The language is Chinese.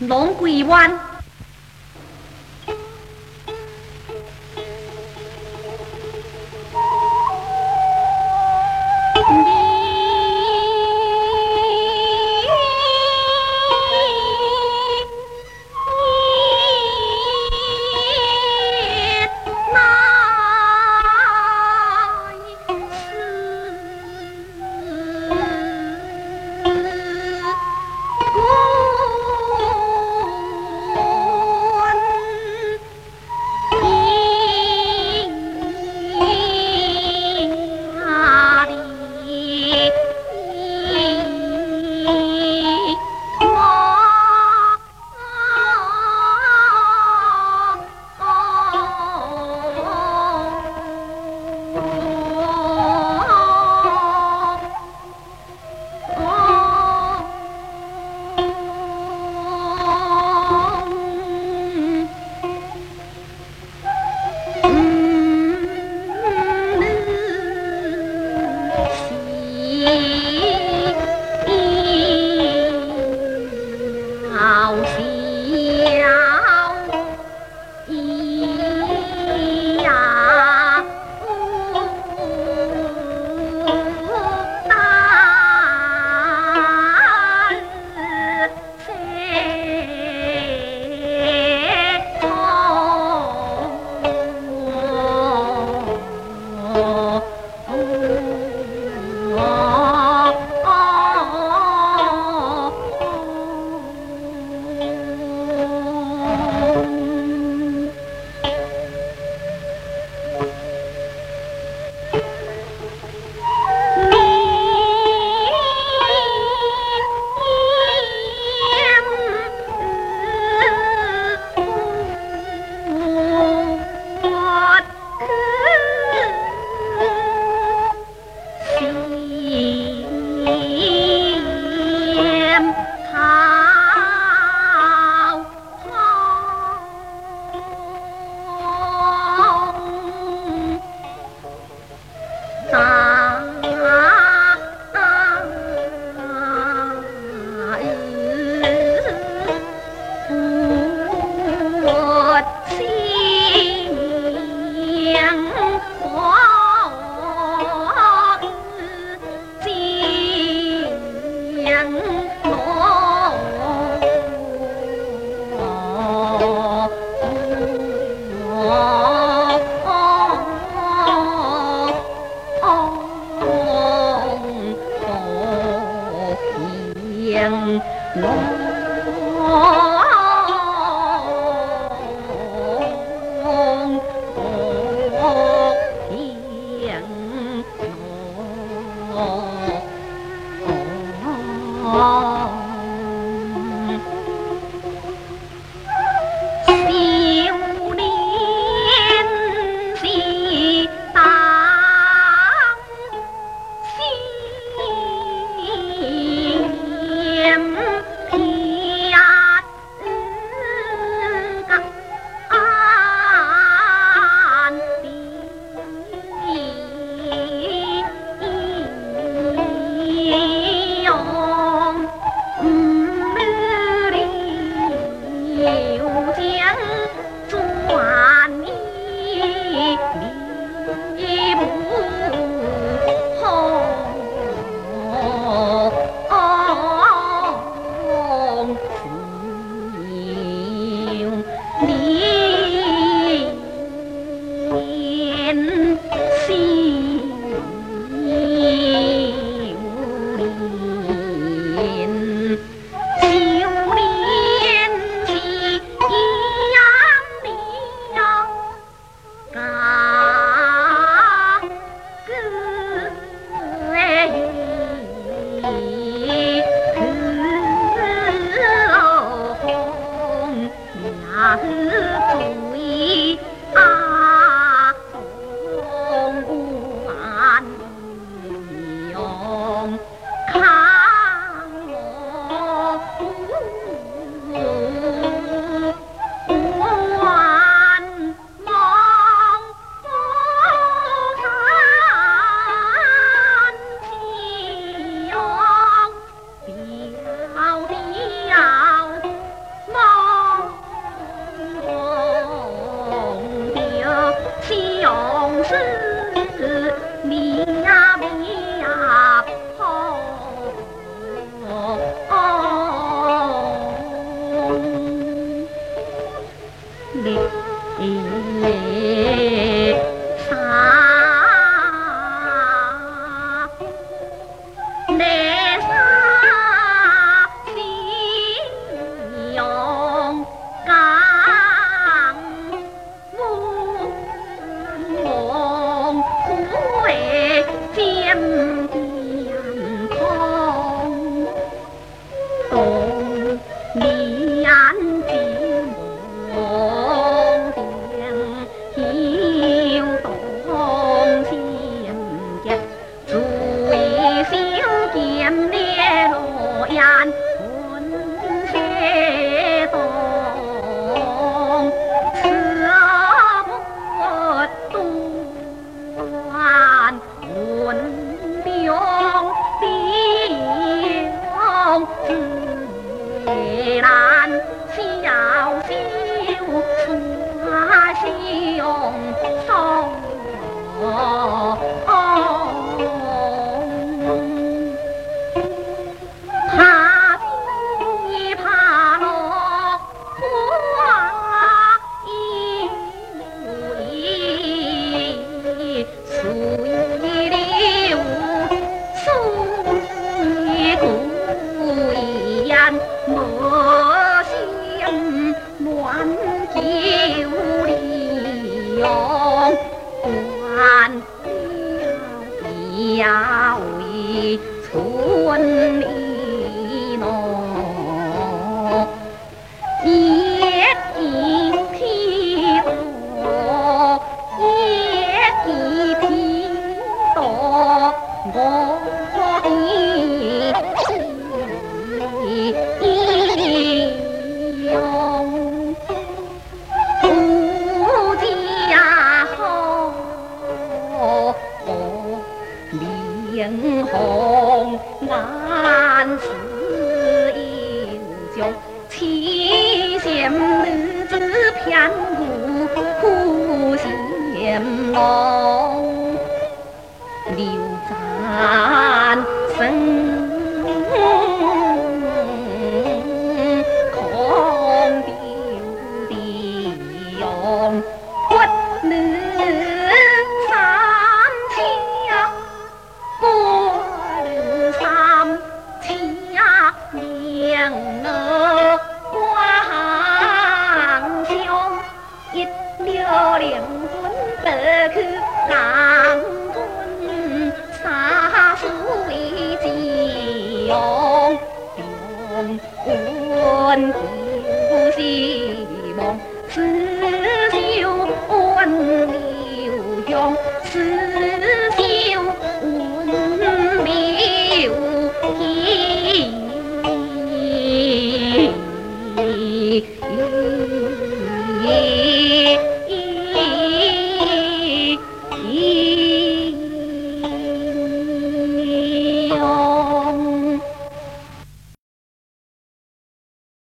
龙桂湾。Me. 哦怕只怕落花影无依素衣柳素衣孤烟莫想断山呀，山腰里春意浓，一片片落，一匹片落。英雄难死英雄，七贤女子偏不负贤郎，留赞生。friends